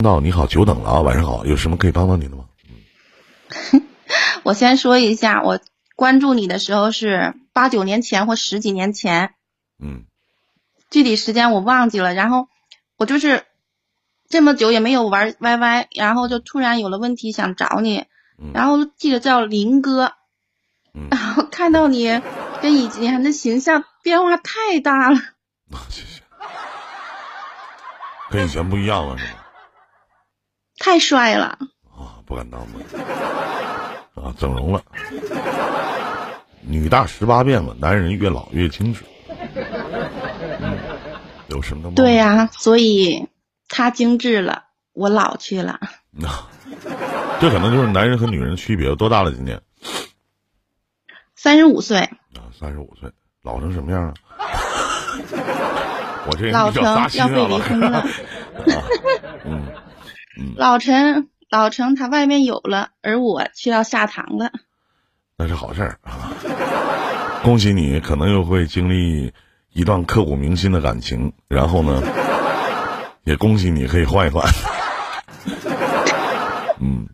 闹你好，久等了啊，晚上好，有什么可以帮到你的吗？我先说一下，我关注你的时候是八九年前或十几年前，嗯具体时间我忘记了。然后我就是这么久也没有玩 YY，然后就突然有了问题想找你，嗯然后记得叫林哥，嗯，然后看到你跟以前的形象变化太大了，啊，谢谢。跟以前不一样了是吗？太帅了。啊，不敢当吧？啊，整容了。女大十八变嘛，男人越老越精致。嗯，有什么的？对呀、所以他精致了，我老去了。啊，这可能就是男人和女人的区别。多大了今年？三十五岁，啊，三十五岁，老成什么样了？我这人老成要被离婚了。啊，嗯，老陈，老陈他外面有了，而我却要下堂了。那是好事儿啊！恭喜你，可能又会经历一段刻骨铭心的感情，然后呢，也恭喜你可以换一换。嗯，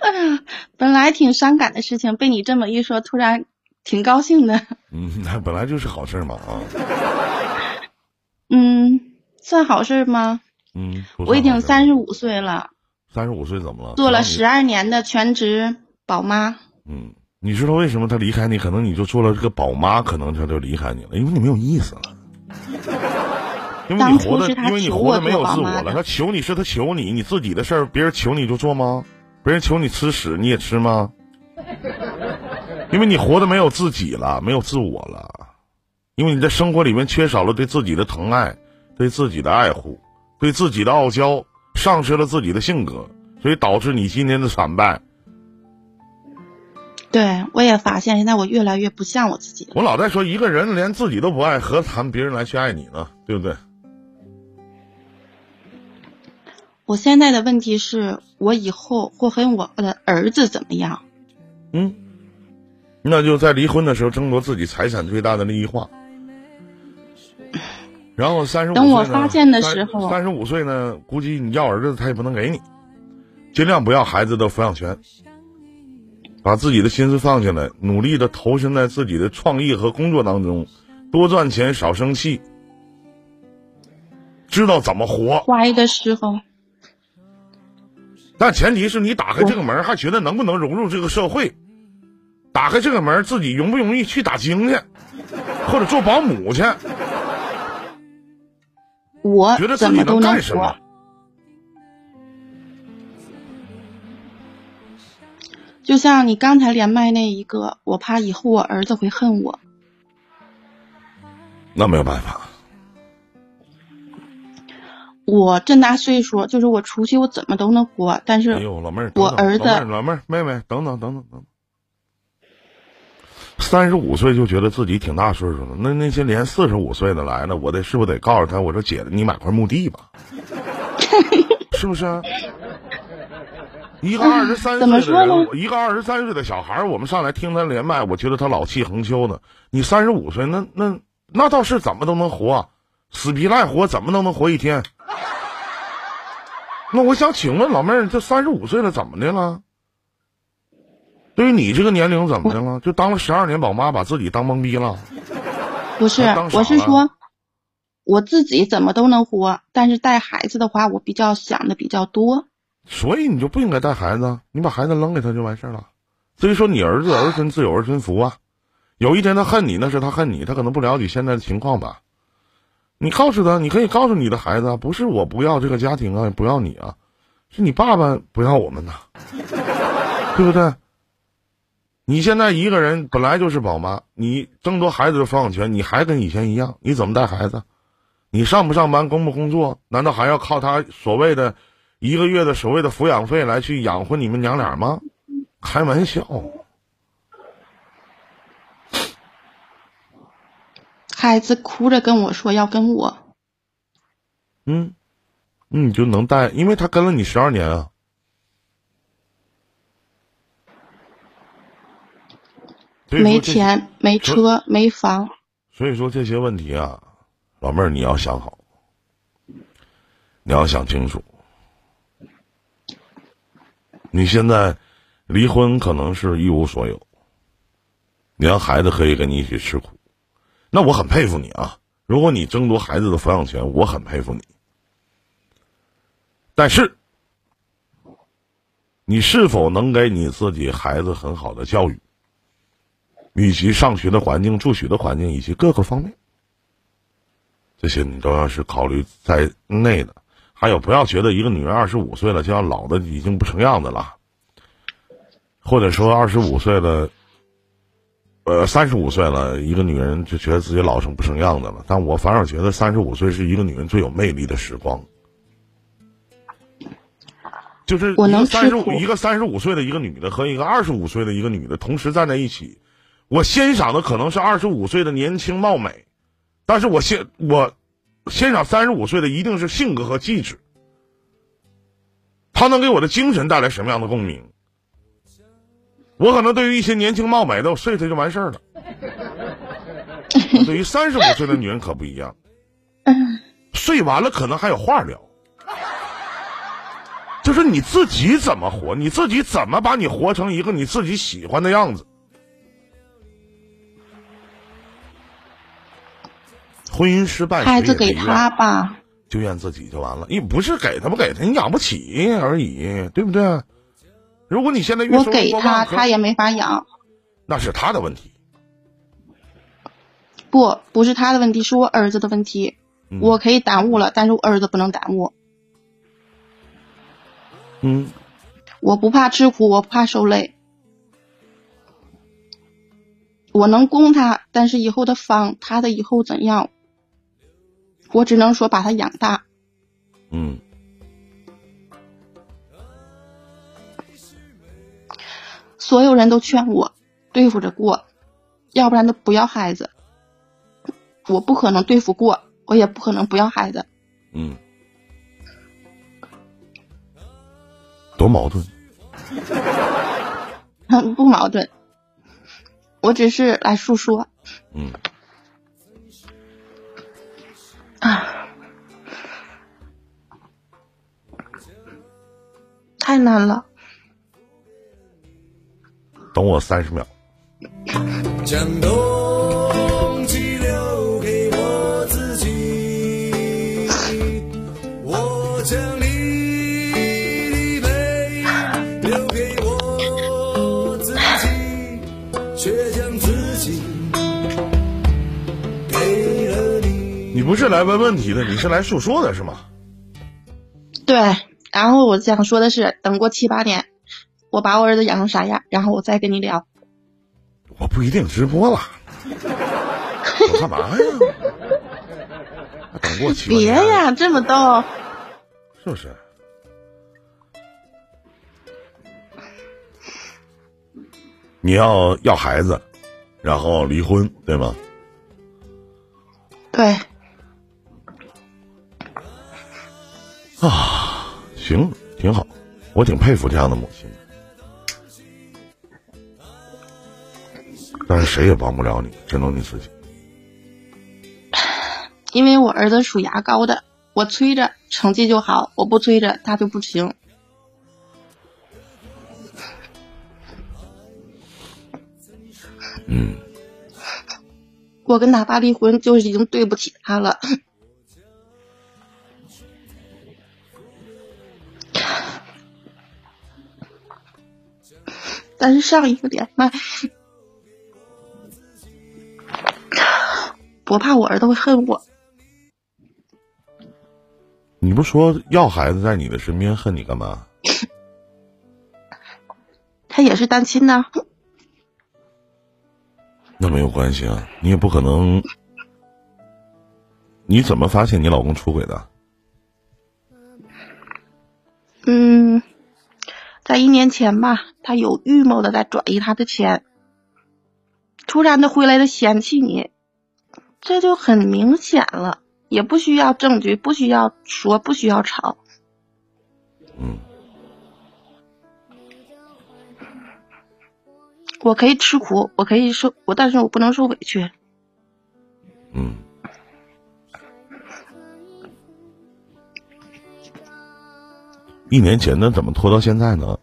哎呀，本来挺伤感的事情，被你这么一说，突然挺高兴的。嗯，那本来就是好事儿嘛啊，嗯，算好事吗？嗯，我已经三十十五岁了，三十五岁怎么了？做了十二年的全职宝妈。嗯，你知道为什么他离开你？可能你就做了这个宝妈，可能他就离开你了，因为你没有意思了。因为你活的，因为你活的没有自我了。他求你是他求你，你自己的事儿，别人求你就做吗？别人求你吃屎你也吃吗？因为你活的没有自己了，没有自我了，因为你在生活里面缺少了对自己的疼爱，对自己的爱护，对自己的傲娇，丧失了自己的性格，所以导致你今天的惨败。对，我也发现现在我越来越不像我自己。我老在说，一个人连自己都不爱，何谈别人来去爱你呢？对不对？我现在的问题是我以后会和我的儿子怎么样？嗯，那就在离婚的时候争夺自己财产最大的利益化。然后三十五等我发现的时候三十五岁呢，估计你要儿子他也不能给你，尽量不要孩子的抚养权，把自己的心思放下来，努力的投身在自己的创意和工作当中，多赚钱，少生气，知道怎么活。怀的时候，但前提是你打开这个门，还觉得能不能融入这个社会？打开这个门，自己容不容易去打更去，或者做保姆去？我怎么都能活。？就像你刚才连麦那一个，我怕以后我儿子会恨我。那没有办法，我这么大岁数，就是我出去我怎么都能活，但哎是呦，老妹儿，我儿子老妹儿、老妹儿、妹妹，等等等等等等。三十五岁就觉得自己挺大岁数了，那那些连四十五岁的来了，我得是不是得告诉他，我说姐，你买块墓地吧，是不是啊？一个二十三岁的人，一个二十三岁的小孩，我们上来听他连麦，我觉得他老气横秋的。你三十五岁，那那那倒是怎么都能活，死皮赖活怎么都能活一天。那我想请问老妹儿，这三十五岁了怎么的了？对于你这个年龄怎么的了？就当了十二年宝妈，把自己当懵逼了？不是我是说我自己怎么都能活，但是带孩子的话，我比较想的比较多。所以你就不应该带孩子，你把孩子扔给他就完事儿了。至于说你儿子儿孙自有儿孙福啊，有一天他恨你，那是他恨你，他可能不了解现在的情况吧。你告诉他，你可以告诉你的孩子啊，不是我不要这个家庭啊，也不要你啊，是你爸爸不要我们呐，对不对？你现在一个人本来就是宝妈，你争夺孩子的抚养权，你还跟以前一样，你怎么带孩子？你上不上班，工不工作？难道还要靠他所谓的一个月的所谓的抚养费来去养活你们娘俩吗？开玩笑，孩子哭着跟我说要跟我，嗯，你就能带，因为他跟了你十二年啊。所以说没钱、没车、没房，所以说这些问题啊，老妹儿你要想好，你要想清楚。你现在离婚可能是一无所有，你让孩子可以跟你一起吃苦，那我很佩服你啊！如果你争夺孩子的抚养权，我很佩服你。但是，你是否能给你自己孩子很好的教育，以及上学的环境、住学的环境以及各个方面，这些你都要是考虑在内的。还有，不要觉得一个女人二十五岁了就要老的已经不成样子了，或者说二十五岁了，呃，三十五岁了，一个女人就觉得自己老成不成样子了。但我反而觉得三十五岁是一个女人最有魅力的时光，就是我能三十五一个三十五岁的一个女的和一个二十五岁的一个女的同时站在一起，我欣赏的可能是二十五岁的年轻貌美，但是我欣我欣赏三十五岁的一定是性格和气质，他能给我的精神带来什么样的共鸣？我可能对于一些年轻貌美的，我睡他就完事儿了。对于三十五岁的女人可不一样，睡完了可能还有话聊。就是你自己怎么活，你自己怎么把你活成一个你自己喜欢的样子。婚姻失败，孩子给他吧，就怨自己就完了。你不是给他不给他，你养不起而已，对不对？如果你现在月我给他，他也没法养。那是他的问题。不，不是他的问题，是我儿子的问题。嗯我可以耽误了，但是我儿子不能耽误。嗯，我不怕吃苦，我不怕受累。我能供他，但是以后的房，他的以后怎样，我只能说把他养大。嗯，所有人都劝我对付着过，要不然就不要孩子。我不可能对付过，我也不可能不要孩子。嗯，多矛盾。不矛盾，我只是来诉说嗯，啊，太难了。等我三十秒。将冬季留给我自己，我将不是来问问题的，你是来诉说的是吗？对，然后我想说的是，等过七八年，我把我儿子养成啥样，然后我再跟你聊。我不一定直播了，我干嘛呀？等过七八别，呀，这么逗。是不是？你要要孩子，然后离婚，对吗？对，行，挺好，我挺佩服这样的母亲的。但是谁也帮不了你，只能你自己。因为我儿子属牙膏的，我催着成绩就好，我不催着他就不行。嗯，我跟他爸离婚，就已经对不起他了。但是上一个连麦，我怕我儿子会恨我。你不说要孩子在你的身边，恨你干嘛？他也是单亲呐，那没有关系啊，你也不可能。你怎么发现你老公出轨的？嗯，在一年前吧，他有预谋的在转移他的钱，突然的回来的嫌弃你，这就很明显了，也不需要证据，不需要说，不需要吵。嗯，我可以吃苦，我可以受，我但是我不能受委屈。嗯，一年前的怎么拖到现在呢？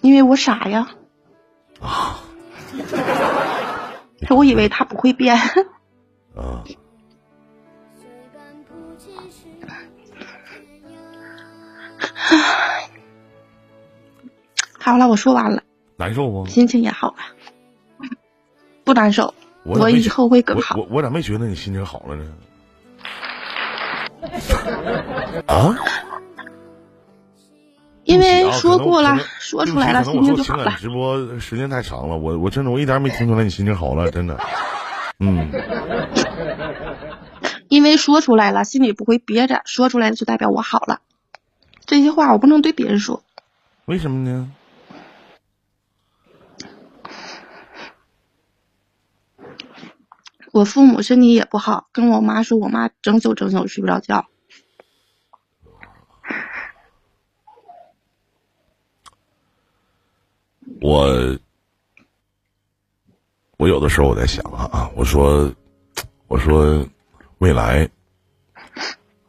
因为我傻呀。啊 我以为他不会变。啊，好了，我说完了，难受不？心情也好了，不难受。我以后会更好。我我我咋没觉得你心情好了呢？啊？因为说过了说出来了，心情就好了。直播时间太长了，我我真的我一点没听出来你心情好了，真的。嗯，因为说出来了，心里不会憋着，说出来就代表我好了。这些话我不能对别人说，为什么呢？我父母身体也不好，跟我妈说，我妈整宿整宿睡不着觉。我我有的时候我在想啊，我说我说未来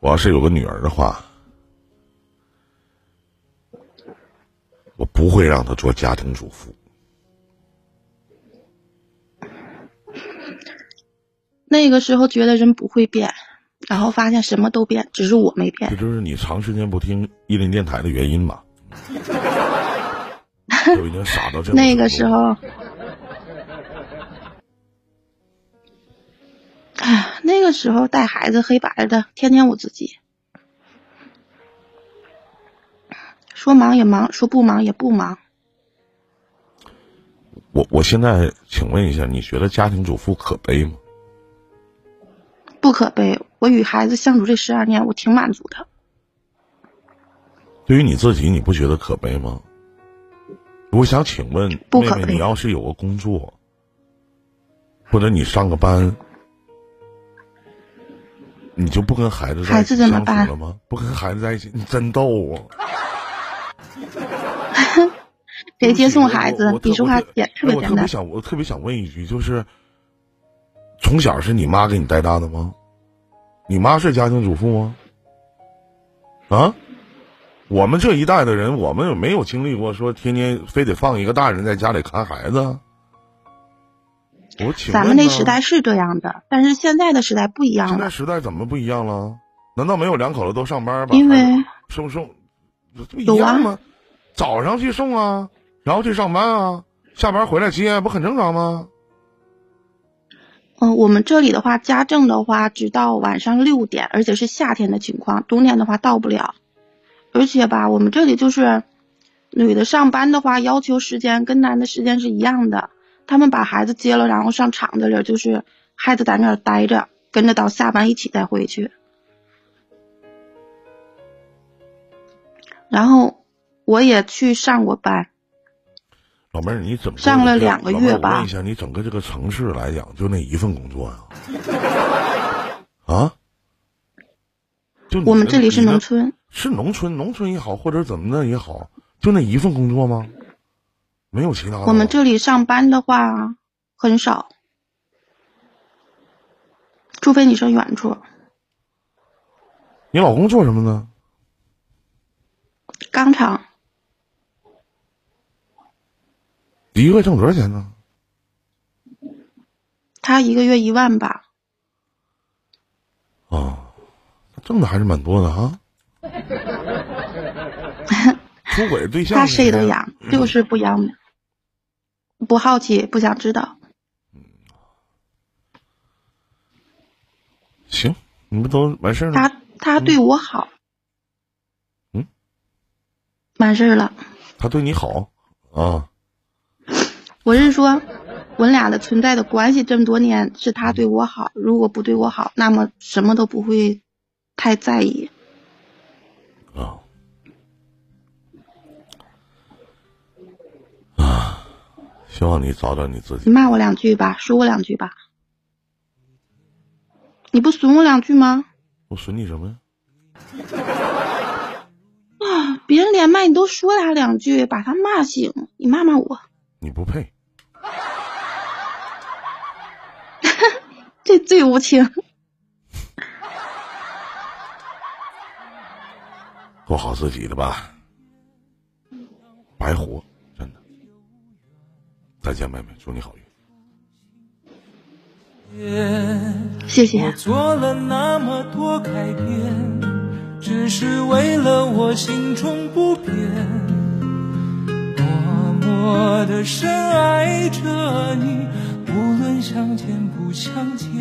我要是有个女儿的话，我不会让她做家庭主妇。那个时候觉得人不会变，然后发现什么都变，只是我没变这变。就是你长时间不听伊林电台的原因吧？都已经傻到这种那个时候，哎，那个时候带孩子黑白的，天天我自己。说忙也忙，说不忙也不忙。我我现在请问一下，你觉得家庭主妇可悲吗？不可悲，我与孩子相处这十二年，我挺满足的。对于你自己，你不觉得可悲吗？我想请问妹妹，不可悲你要是有个工作，或者你上个班，你就不跟孩子在孩子怎么办了吗？不跟孩子在一起，你真逗啊！谁接送孩？子你说话我简特哎我特别别简单。想，我特别想问一句，就是从小是你妈给你带大的吗？你妈是家庭主妇吗？啊？我们这一代的人，我们有没有经历过说天天非得放一个大人在家里看孩子啊？我请咱们那时代是这样的，但是现在的时代不一样了现在，时代怎么不一样了？难道没有两口子都上班吧？因为送送，不一样吗？早上去送啊，然后去上班啊，下班回来接，不很正常吗？嗯、我们这里的话，家政的话只到晚上六点，而且是夏天的情况，冬天的话到不了。而且吧，我们这里就是女的上班的话，要求时间跟男的时间是一样的。他们把孩子接了，然后上厂子里，就是孩子在那儿待着，跟着到下班一起再回去。然后我也去上过班，老妹儿，你怎么上了两个月吧我吧问一下，你整个这个城市来讲，就那一份工作呀、啊？就我们这里是农村，是农村，农村也好，或者怎么的也好，就那一份工作吗？没有其他的？我们这里上班的话很少，除非你上远处。你老公做什么呢？钢厂一个月挣多少钱呢？他一个月一万吧，啊，挣的还是蛮多的哈。出轨对象他谁都养，就是不养的，不好奇，不想知道。行，你们都完事儿了。他他对我好，嗯，完事儿了。他对你好啊，我是说，我俩的存在的关系这么多年是他对我好，如果不对我好，那么什么都不会太在意。啊啊！希望你找找你自己你。骂我两句吧，说我两句吧，你不损我两句吗？我损你什么呀？啊，别人连麦你都说他两句，把他骂醒，你骂骂我，你不配。这最无情。过好自己的吧白活真的。再见妹妹祝你好运。谢谢我做了那么多改变只是为了我心中不变。我的深爱着你，无论相见不相见。